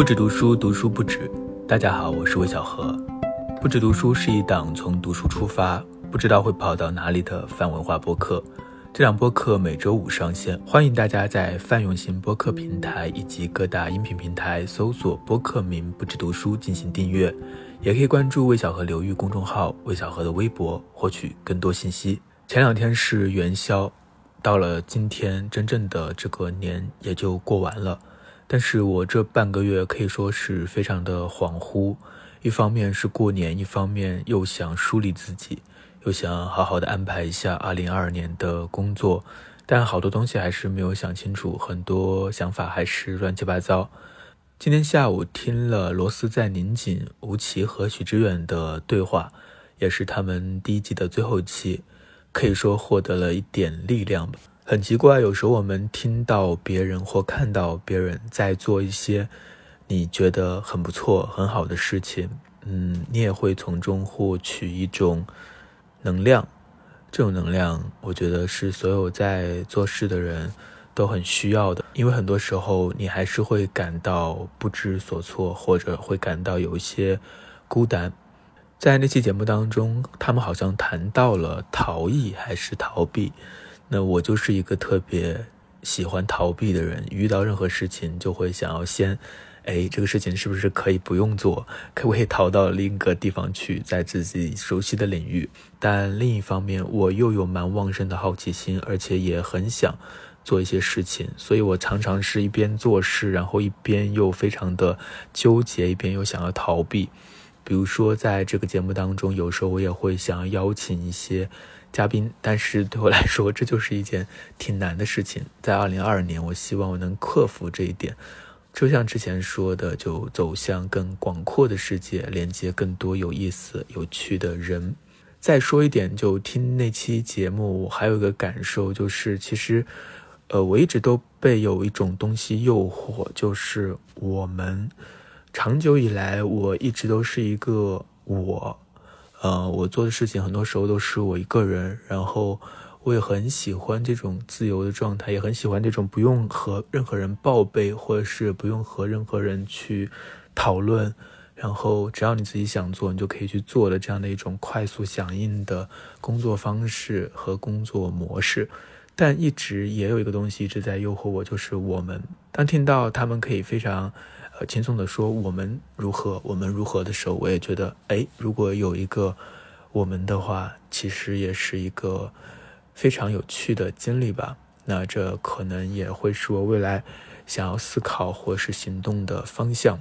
不止读书，读书不止。大家好，我是魏小何。不止读书是一档从读书出发，不知道会跑到哪里的泛文化播客。这档播客每周五上线，欢迎大家在泛用型播客平台以及各大音频平台搜索播客名“不止读书”进行订阅，也可以关注魏小何流域公众号、魏小何的微博获取更多信息。前两天是元宵，到了今天，真正的这个年也就过完了。但是我这半个月可以说是非常的恍惚，一方面是过年，一方面又想梳理自己，又想好好的安排一下2022年的工作，但好多东西还是没有想清楚，很多想法还是乱七八糟。今天下午听了罗斯在拧紧吴奇和许知远的对话，也是他们第一季的最后期，可以说获得了一点力量吧。很奇怪，有时候我们听到别人或看到别人在做一些你觉得很不错、很好的事情，嗯，你也会从中获取一种能量。这种能量，我觉得是所有在做事的人都很需要的，因为很多时候你还是会感到不知所措，或者会感到有一些孤单。在那期节目当中，他们好像谈到了逃逸还是逃避。那我就是一个特别喜欢逃避的人，遇到任何事情就会想要先，哎，这个事情是不是可以不用做，可不可以逃到另一个地方去，在自己熟悉的领域？但另一方面，我又有蛮旺盛的好奇心，而且也很想做一些事情，所以我常常是一边做事，然后一边又非常的纠结，一边又想要逃避。比如说，在这个节目当中，有时候我也会想要邀请一些。嘉宾，但是对我来说，这就是一件挺难的事情。在二零二二年，我希望我能克服这一点。就像之前说的，就走向更广阔的世界，连接更多有意思、有趣的人。再说一点，就听那期节目，我还有一个感受，就是其实，呃，我一直都被有一种东西诱惑，就是我们长久以来，我一直都是一个我。呃，我做的事情很多时候都是我一个人，然后我也很喜欢这种自由的状态，也很喜欢这种不用和任何人报备，或者是不用和任何人去讨论，然后只要你自己想做，你就可以去做的这样的一种快速响应的工作方式和工作模式。但一直也有一个东西一直在诱惑我，就是我们当听到他们可以非常。轻松的说，我们如何，我们如何的时候，我也觉得，哎，如果有一个我们的话，其实也是一个非常有趣的经历吧。那这可能也会是我未来想要思考或是行动的方向。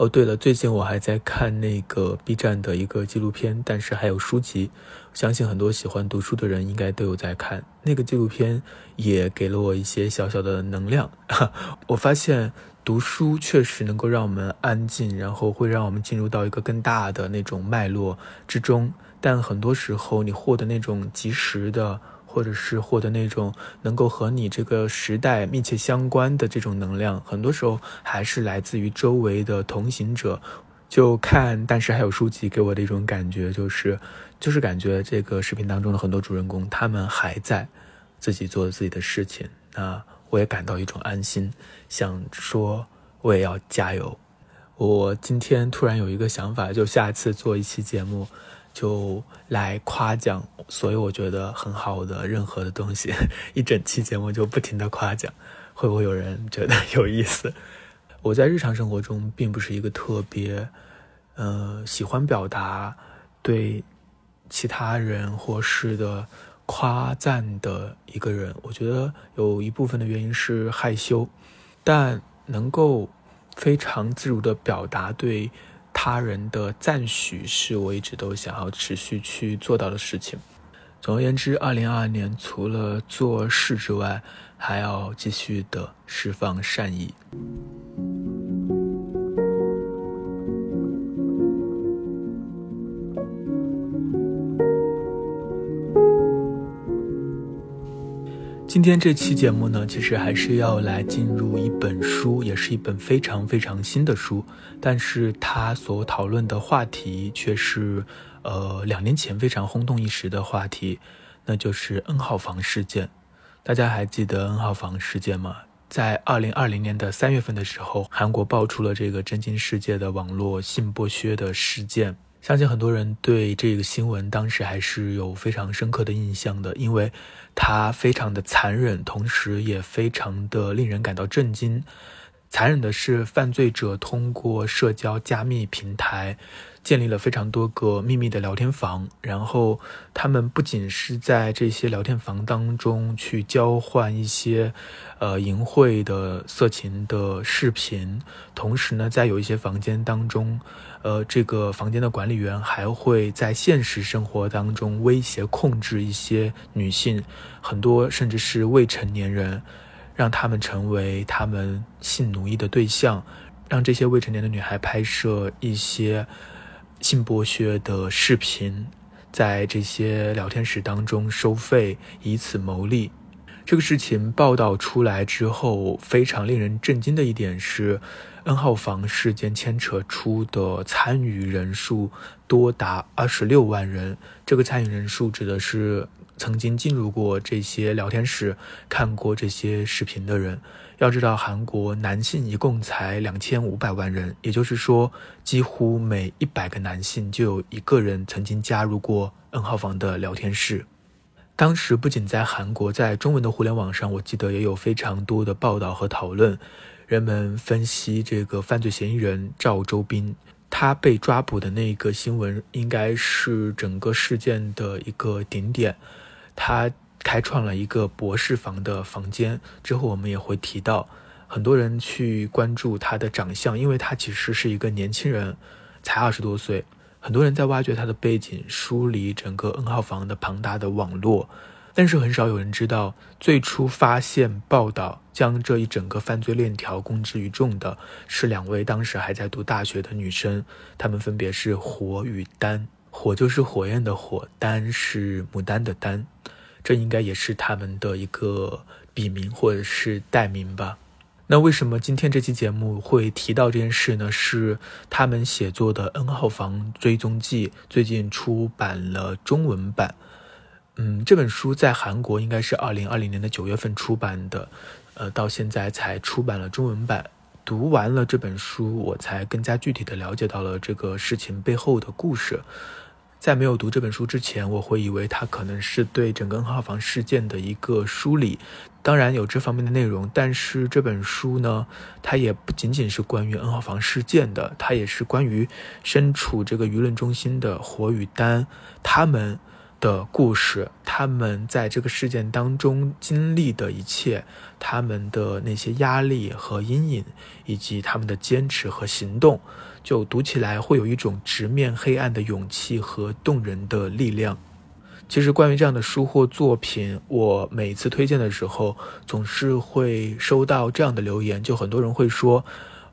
哦，对了，最近我还在看那个 B 站的一个纪录片，但是还有书籍，相信很多喜欢读书的人应该都有在看。那个纪录片也给了我一些小小的能量。我发现。读书确实能够让我们安静，然后会让我们进入到一个更大的那种脉络之中。但很多时候，你获得那种及时的，或者是获得那种能够和你这个时代密切相关的这种能量，很多时候还是来自于周围的同行者。就看，但是还有书籍给我的一种感觉，就是就是感觉这个视频当中的很多主人公，他们还在自己做自己的事情。那。我也感到一种安心，想说我也要加油。我今天突然有一个想法，就下次做一期节目，就来夸奖所有我觉得很好的任何的东西，一整期节目就不停的夸奖，会不会有人觉得有意思？我在日常生活中并不是一个特别，呃，喜欢表达对其他人或事的。夸赞的一个人，我觉得有一部分的原因是害羞，但能够非常自如的表达对他人的赞许，是我一直都想要持续去做到的事情。总而言之，二零二二年除了做事之外，还要继续的释放善意。今天这期节目呢，其实还是要来进入一本书，也是一本非常非常新的书，但是它所讨论的话题却是，呃，两年前非常轰动一时的话题，那就是 N 号房事件。大家还记得 N 号房事件吗？在二零二零年的三月份的时候，韩国爆出了这个震惊世界的网络性剥削的事件。相信很多人对这个新闻当时还是有非常深刻的印象的，因为它非常的残忍，同时也非常的令人感到震惊。残忍的是，犯罪者通过社交加密平台。建立了非常多个秘密的聊天房，然后他们不仅是在这些聊天房当中去交换一些，呃淫秽的色情的视频，同时呢，在有一些房间当中，呃，这个房间的管理员还会在现实生活当中威胁控制一些女性，很多甚至是未成年人，让他们成为他们性奴役的对象，让这些未成年的女孩拍摄一些。性剥削的视频，在这些聊天室当中收费，以此牟利。这个事情报道出来之后，非常令人震惊的一点是，N 号房事件牵扯出的参与人数多达二十六万人。这个参与人数指的是曾经进入过这些聊天室、看过这些视频的人。要知道，韩国男性一共才两千五百万人，也就是说，几乎每一百个男性就有一个人曾经加入过 N 号房的聊天室。当时不仅在韩国，在中文的互联网上，我记得也有非常多的报道和讨论。人们分析这个犯罪嫌疑人赵周斌，他被抓捕的那个新闻，应该是整个事件的一个顶点。他。开创了一个博士房的房间之后，我们也会提到很多人去关注他的长相，因为他其实是一个年轻人，才二十多岁。很多人在挖掘他的背景，梳理整个 N 号房的庞大的网络，但是很少有人知道，最初发现、报道将这一整个犯罪链条公之于众的是两位当时还在读大学的女生，她们分别是火与丹。火就是火焰的火，丹是牡丹的丹。这应该也是他们的一个笔名或者是代名吧。那为什么今天这期节目会提到这件事呢？是他们写作的《N 号房追踪记》最近出版了中文版。嗯，这本书在韩国应该是二零二零年的九月份出版的，呃，到现在才出版了中文版。读完了这本书，我才更加具体的了解到了这个事情背后的故事。在没有读这本书之前，我会以为它可能是对整个 N 号房事件的一个梳理，当然有这方面的内容。但是这本书呢，它也不仅仅是关于 N 号房事件的，它也是关于身处这个舆论中心的火与丹他们的故事，他们在这个事件当中经历的一切，他们的那些压力和阴影，以及他们的坚持和行动。就读起来会有一种直面黑暗的勇气和动人的力量。其实关于这样的书或作品，我每次推荐的时候，总是会收到这样的留言，就很多人会说：“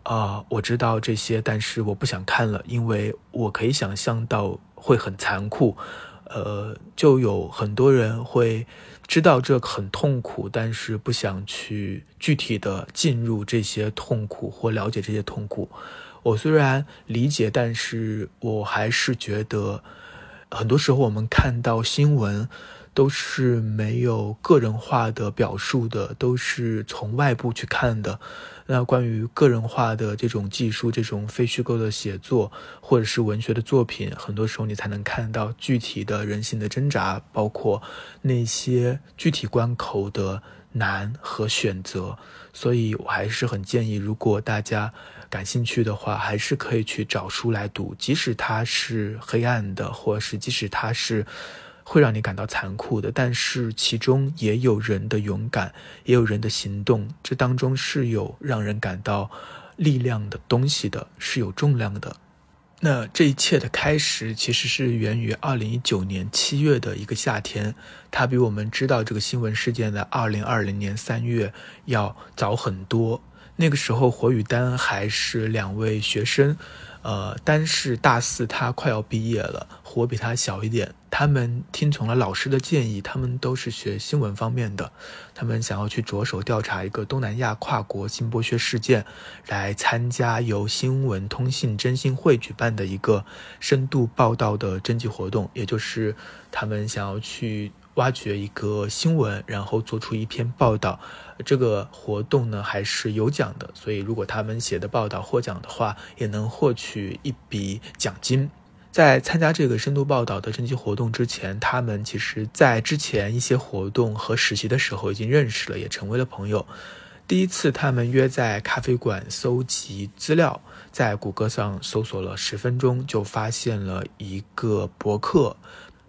啊，我知道这些，但是我不想看了，因为我可以想象到会很残酷。”呃，就有很多人会知道这很痛苦，但是不想去具体的进入这些痛苦或了解这些痛苦。我虽然理解，但是我还是觉得，很多时候我们看到新闻都是没有个人化的表述的，都是从外部去看的。那关于个人化的这种技术，这种非虚构的写作，或者是文学的作品，很多时候你才能看到具体的人性的挣扎，包括那些具体关口的难和选择。所以我还是很建议，如果大家。感兴趣的话，还是可以去找书来读，即使它是黑暗的，或是即使它是会让你感到残酷的，但是其中也有人的勇敢，也有人的行动，这当中是有让人感到力量的东西的，是有重量的。那这一切的开始，其实是源于二零一九年七月的一个夏天，它比我们知道这个新闻事件的二零二零年三月要早很多。那个时候，火与丹还是两位学生，呃，但是大四，他快要毕业了。火比他小一点，他们听从了老师的建议，他们都是学新闻方面的，他们想要去着手调查一个东南亚跨国性剥削事件，来参加由新闻通信征信会举办的一个深度报道的征集活动，也就是他们想要去。挖掘一个新闻，然后做出一篇报道。这个活动呢还是有奖的，所以如果他们写的报道获奖的话，也能获取一笔奖金。在参加这个深度报道的征集活动之前，他们其实在之前一些活动和实习的时候已经认识了，也成为了朋友。第一次他们约在咖啡馆搜集资料。在谷歌上搜索了十分钟，就发现了一个博客，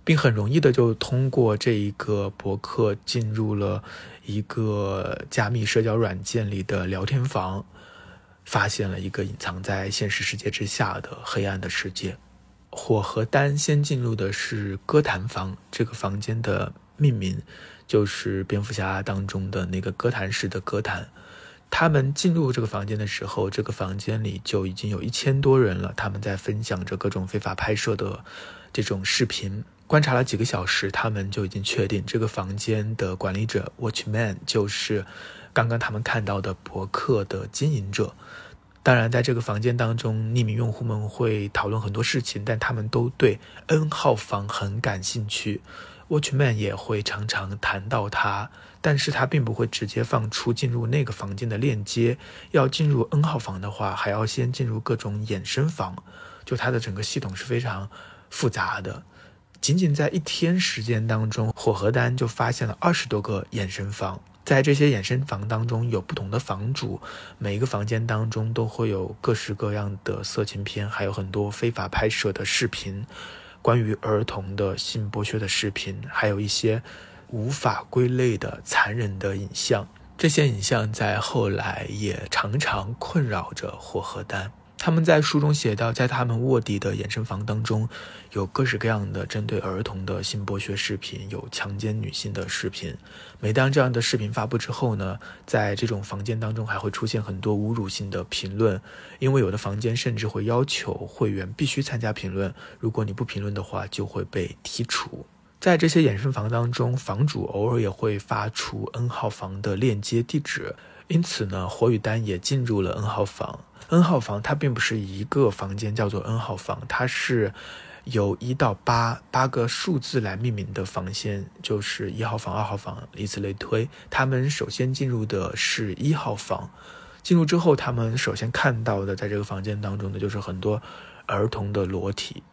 并很容易的就通过这一个博客进入了一个加密社交软件里的聊天房，发现了一个隐藏在现实世界之下的黑暗的世界。火和丹先进入的是歌坛房，这个房间的命名就是蝙蝠侠当中的那个歌坛式的歌坛。他们进入这个房间的时候，这个房间里就已经有一千多人了。他们在分享着各种非法拍摄的这种视频。观察了几个小时，他们就已经确定这个房间的管理者 Watchman 就是刚刚他们看到的博客的经营者。当然，在这个房间当中，匿名用户们会讨论很多事情，但他们都对 N 号房很感兴趣。Watchman 也会常常谈到他。但是他并不会直接放出进入那个房间的链接。要进入 N 号房的话，还要先进入各种衍生房，就它的整个系统是非常复杂的。仅仅在一天时间当中，火和丹就发现了二十多个衍生房。在这些衍生房当中，有不同的房主，每一个房间当中都会有各式各样的色情片，还有很多非法拍摄的视频，关于儿童的性剥削的视频，还有一些。无法归类的残忍的影像，这些影像在后来也常常困扰着火和丹。他们在书中写到，在他们卧底的衍生房当中，有各式各样的针对儿童的性剥削视频，有强奸女性的视频。每当这样的视频发布之后呢，在这种房间当中还会出现很多侮辱性的评论，因为有的房间甚至会要求会员必须参加评论，如果你不评论的话，就会被剔除。在这些衍生房当中，房主偶尔也会发出 N 号房的链接地址，因此呢，火与丹也进入了 N 号房。N 号房它并不是一个房间叫做 N 号房，它是由一到八八个数字来命名的房间，就是一号房、二号房，以此类推。他们首先进入的是一号房，进入之后，他们首先看到的在这个房间当中的就是很多儿童的裸体。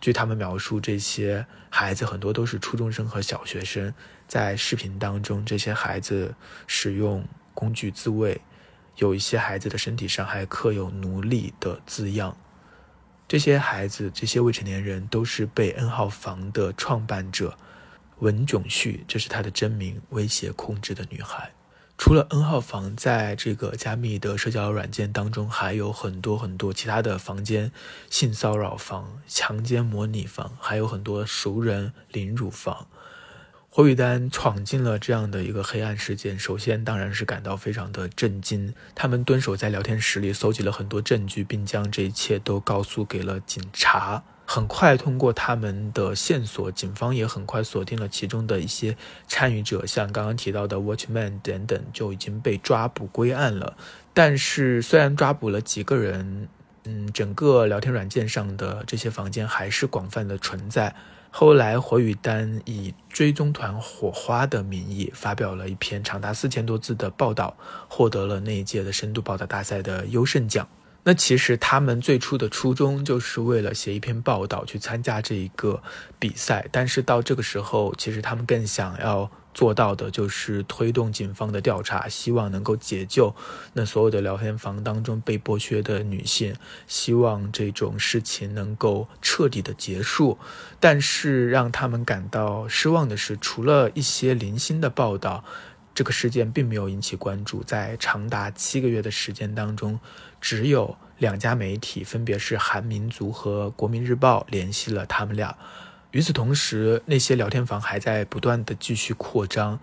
据他们描述，这些孩子很多都是初中生和小学生。在视频当中，这些孩子使用工具自卫，有一些孩子的身体上还刻有“奴隶”的字样。这些孩子，这些未成年人，都是被 N 号房的创办者文炯旭，这是他的真名，威胁控制的女孩。除了 N 号房，在这个加密的社交软件当中，还有很多很多其他的房间，性骚扰房、强奸模拟房，还有很多熟人凌辱房。霍雨丹闯进了这样的一个黑暗事件，首先当然是感到非常的震惊。他们蹲守在聊天室里，搜集了很多证据，并将这一切都告诉给了警察。很快，通过他们的线索，警方也很快锁定了其中的一些参与者，像刚刚提到的 Watchman 等等，就已经被抓捕归案了。但是，虽然抓捕了几个人，嗯，整个聊天软件上的这些房间还是广泛的存在。后来，火与丹以追踪团火花的名义发表了一篇长达四千多字的报道，获得了那一届的深度报道大赛的优胜奖。那其实他们最初的初衷就是为了写一篇报道去参加这一个比赛，但是到这个时候，其实他们更想要做到的就是推动警方的调查，希望能够解救那所有的聊天房当中被剥削的女性，希望这种事情能够彻底的结束。但是让他们感到失望的是，除了一些零星的报道。这个事件并没有引起关注，在长达七个月的时间当中，只有两家媒体，分别是韩民族和国民日报联系了他们俩。与此同时，那些聊天房还在不断的继续扩张。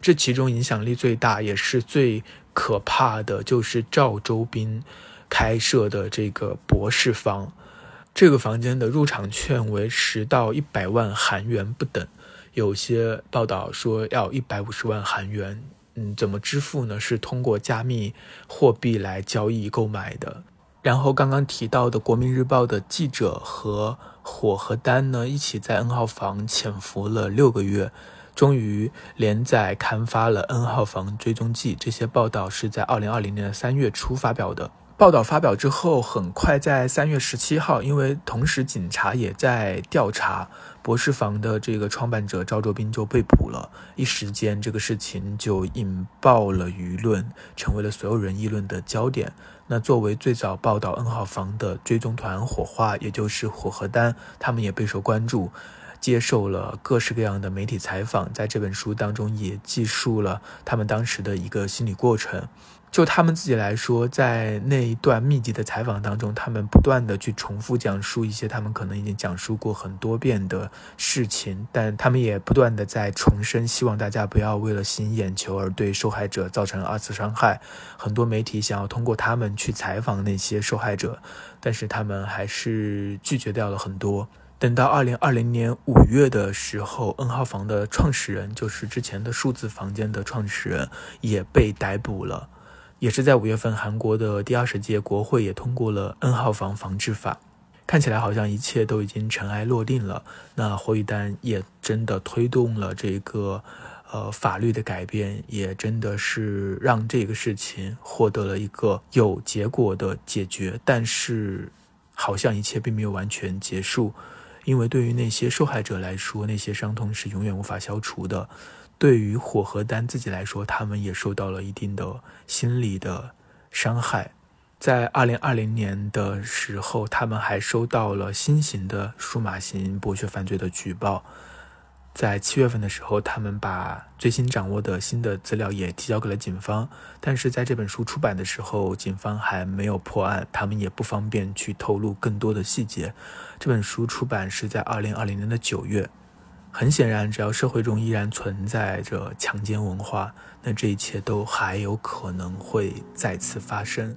这其中影响力最大也是最可怕的，就是赵周斌开设的这个博士房。这个房间的入场券为十到一百万韩元不等。有些报道说要一百五十万韩元，嗯，怎么支付呢？是通过加密货币来交易购买的。然后刚刚提到的《国民日报》的记者和火和丹呢，一起在 N 号房潜伏了六个月，终于连载刊发了 N 号房追踪记。这些报道是在二零二零年的三月初发表的。报道发表之后，很快在三月十七号，因为同时警察也在调查博士房的这个创办者赵卓斌就被捕了。一时间，这个事情就引爆了舆论，成为了所有人议论的焦点。那作为最早报道 N 号房的追踪团火花，也就是火和丹，他们也备受关注，接受了各式各样的媒体采访。在这本书当中，也记述了他们当时的一个心理过程。就他们自己来说，在那一段密集的采访当中，他们不断的去重复讲述一些他们可能已经讲述过很多遍的事情，但他们也不断的在重申，希望大家不要为了吸引眼球而对受害者造成二次伤害。很多媒体想要通过他们去采访那些受害者，但是他们还是拒绝掉了很多。等到二零二零年五月的时候，N 号房的创始人，就是之前的数字房间的创始人，也被逮捕了。也是在五月份，韩国的第二十届国会也通过了 N 号房防治法，看起来好像一切都已经尘埃落定了。那火宇丹也真的推动了这个呃法律的改变，也真的是让这个事情获得了一个有结果的解决。但是，好像一切并没有完全结束，因为对于那些受害者来说，那些伤痛是永远无法消除的。对于火和丹自己来说，他们也受到了一定的心理的伤害。在二零二零年的时候，他们还收到了新型的数码型剥削犯罪的举报。在七月份的时候，他们把最新掌握的新的资料也提交给了警方。但是在这本书出版的时候，警方还没有破案，他们也不方便去透露更多的细节。这本书出版是在二零二零年的九月。很显然，只要社会中依然存在着强奸文化，那这一切都还有可能会再次发生。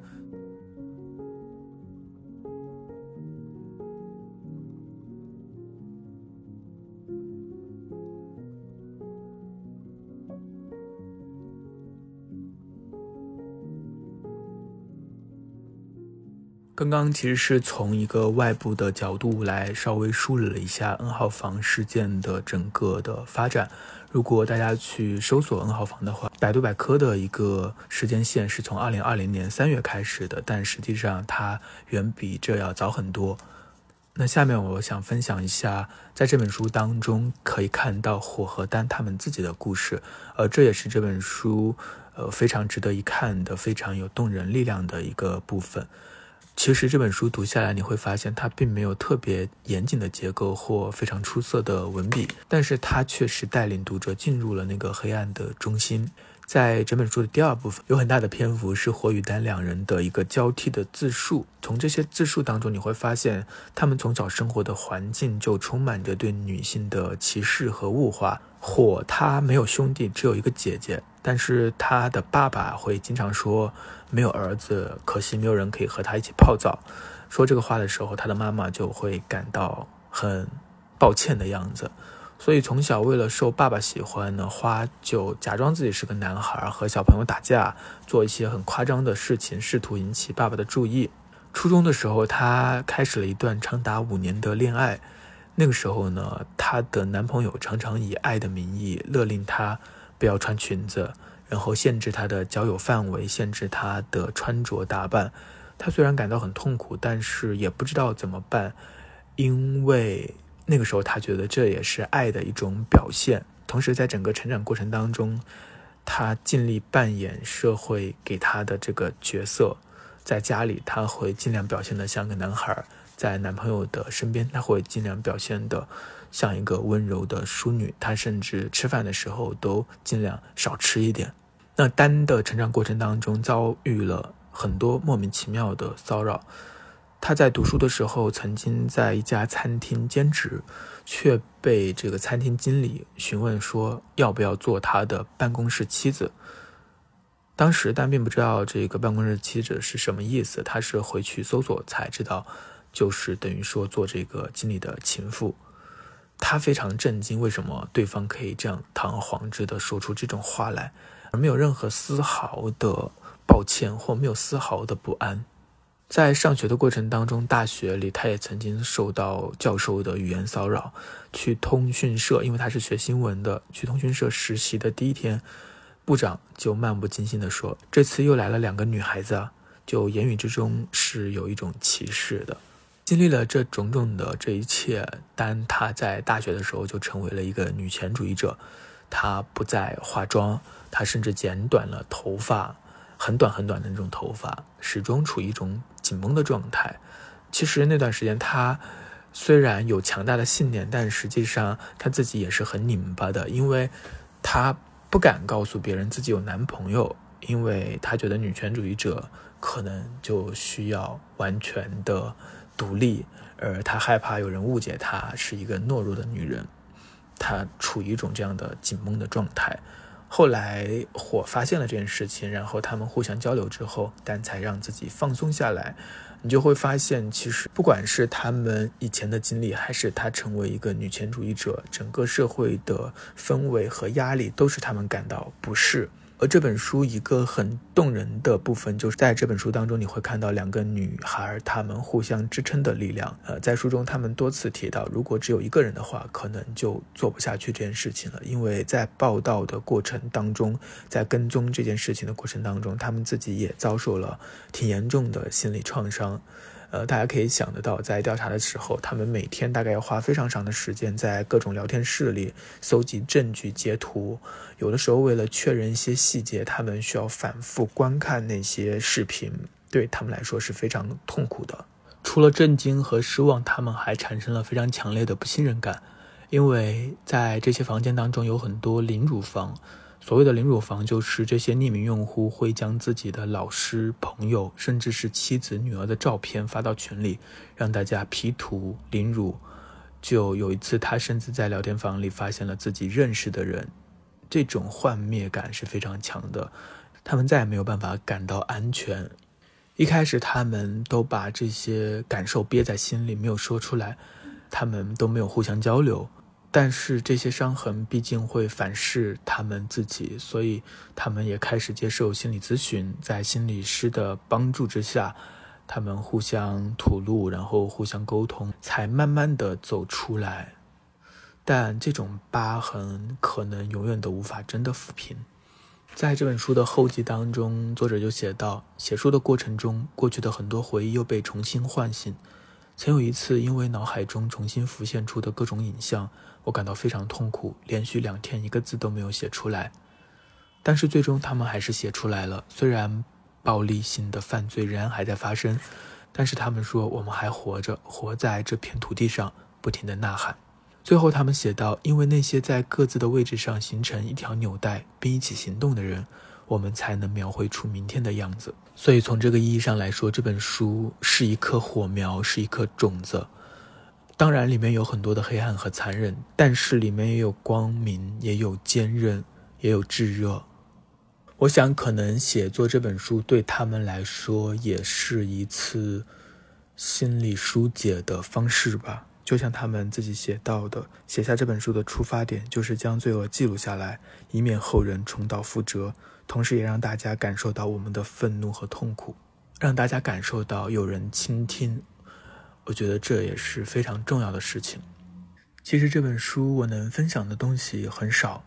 刚刚其实是从一个外部的角度来稍微梳理了一下 N 号房事件的整个的发展。如果大家去搜索 N 号房的话，百度百科的一个时间线是从2020年3月开始的，但实际上它远比这要早很多。那下面我想分享一下，在这本书当中可以看到火和丹他们自己的故事，呃这也是这本书呃非常值得一看的、非常有动人力量的一个部分。其实这本书读下来，你会发现它并没有特别严谨的结构或非常出色的文笔，但是它确实带领读者进入了那个黑暗的中心。在整本书的第二部分，有很大的篇幅是火与丹两人的一个交替的自述。从这些自述当中，你会发现他们从小生活的环境就充满着对女性的歧视和物化。火他没有兄弟，只有一个姐姐，但是他的爸爸会经常说没有儿子，可惜没有人可以和他一起泡澡。说这个话的时候，他的妈妈就会感到很抱歉的样子。所以从小为了受爸爸喜欢呢，花就假装自己是个男孩，和小朋友打架，做一些很夸张的事情，试图引起爸爸的注意。初中的时候，她开始了一段长达五年的恋爱。那个时候呢，她的男朋友常常以爱的名义勒令她不要穿裙子，然后限制她的交友范围，限制她的穿着打扮。她虽然感到很痛苦，但是也不知道怎么办，因为。那个时候，他觉得这也是爱的一种表现。同时，在整个成长过程当中，他尽力扮演社会给他的这个角色。在家里，他会尽量表现得像个男孩；在男朋友的身边，他会尽量表现得像一个温柔的淑女。他甚至吃饭的时候都尽量少吃一点。那丹的成长过程当中，遭遇了很多莫名其妙的骚扰。他在读书的时候，曾经在一家餐厅兼职，却被这个餐厅经理询问说要不要做他的办公室妻子。当时，但并不知道这个办公室妻子是什么意思。他是回去搜索才知道，就是等于说做这个经理的情妇。他非常震惊，为什么对方可以这样堂而皇之的说出这种话来，而没有任何丝毫的抱歉或没有丝毫的不安。在上学的过程当中，大学里他也曾经受到教授的语言骚扰。去通讯社，因为他是学新闻的，去通讯社实习的第一天，部长就漫不经心地说：“这次又来了两个女孩子，就言语之中是有一种歧视的。”经历了这种种的这一切，当他在大学的时候就成为了一个女权主义者，他不再化妆，他甚至剪短了头发，很短很短的那种头发，始终处于一种。紧绷的状态，其实那段时间他虽然有强大的信念，但实际上他自己也是很拧巴的，因为他不敢告诉别人自己有男朋友，因为他觉得女权主义者可能就需要完全的独立，而他害怕有人误解他是一个懦弱的女人，他处于一种这样的紧绷的状态。后来火发现了这件事情，然后他们互相交流之后，丹才让自己放松下来。你就会发现，其实不管是他们以前的经历，还是他成为一个女权主义者，整个社会的氛围和压力，都是他们感到不适。而这本书一个很动人的部分，就是在这本书当中，你会看到两个女孩她们互相支撑的力量。呃，在书中她们多次提到，如果只有一个人的话，可能就做不下去这件事情了。因为在报道的过程当中，在跟踪这件事情的过程当中，她们自己也遭受了挺严重的心理创伤。呃，大家可以想得到，在调查的时候，他们每天大概要花非常长的时间在各种聊天室里搜集证据、截图。有的时候，为了确认一些细节，他们需要反复观看那些视频，对他们来说是非常痛苦的。除了震惊和失望，他们还产生了非常强烈的不信任感，因为在这些房间当中有很多领主房。所谓的凌辱房，就是这些匿名用户会将自己的老师、朋友，甚至是妻子、女儿的照片发到群里，让大家 P 图凌辱。就有一次，他甚至在聊天房里发现了自己认识的人，这种幻灭感是非常强的。他们再也没有办法感到安全。一开始，他们都把这些感受憋在心里，没有说出来，他们都没有互相交流。但是这些伤痕毕竟会反噬他们自己，所以他们也开始接受心理咨询。在心理师的帮助之下，他们互相吐露，然后互相沟通，才慢慢的走出来。但这种疤痕可能永远都无法真的抚平。在这本书的后记当中，作者就写到：写书的过程中，过去的很多回忆又被重新唤醒。曾有一次，因为脑海中重新浮现出的各种影像，我感到非常痛苦，连续两天一个字都没有写出来。但是最终他们还是写出来了。虽然暴力性的犯罪仍然还在发生，但是他们说我们还活着，活在这片土地上，不停地呐喊。最后他们写道：“因为那些在各自的位置上形成一条纽带并一起行动的人。”我们才能描绘出明天的样子。所以，从这个意义上来说，这本书是一颗火苗，是一颗种子。当然，里面有很多的黑暗和残忍，但是里面也有光明，也有坚韧，也有炙热。我想，可能写作这本书对他们来说，也是一次心理疏解的方式吧。就像他们自己写到的，写下这本书的出发点就是将罪恶记录下来，以免后人重蹈覆辙。同时，也让大家感受到我们的愤怒和痛苦，让大家感受到有人倾听。我觉得这也是非常重要的事情。其实这本书我能分享的东西很少，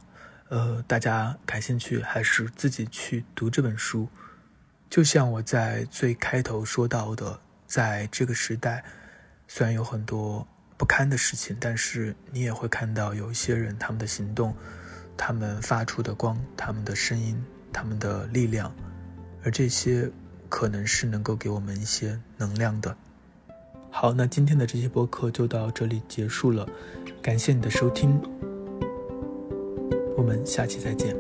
呃，大家感兴趣还是自己去读这本书。就像我在最开头说到的，在这个时代，虽然有很多不堪的事情，但是你也会看到有一些人他们的行动，他们发出的光，他们的声音。他们的力量，而这些可能是能够给我们一些能量的。好，那今天的这期播客就到这里结束了，感谢你的收听，我们下期再见。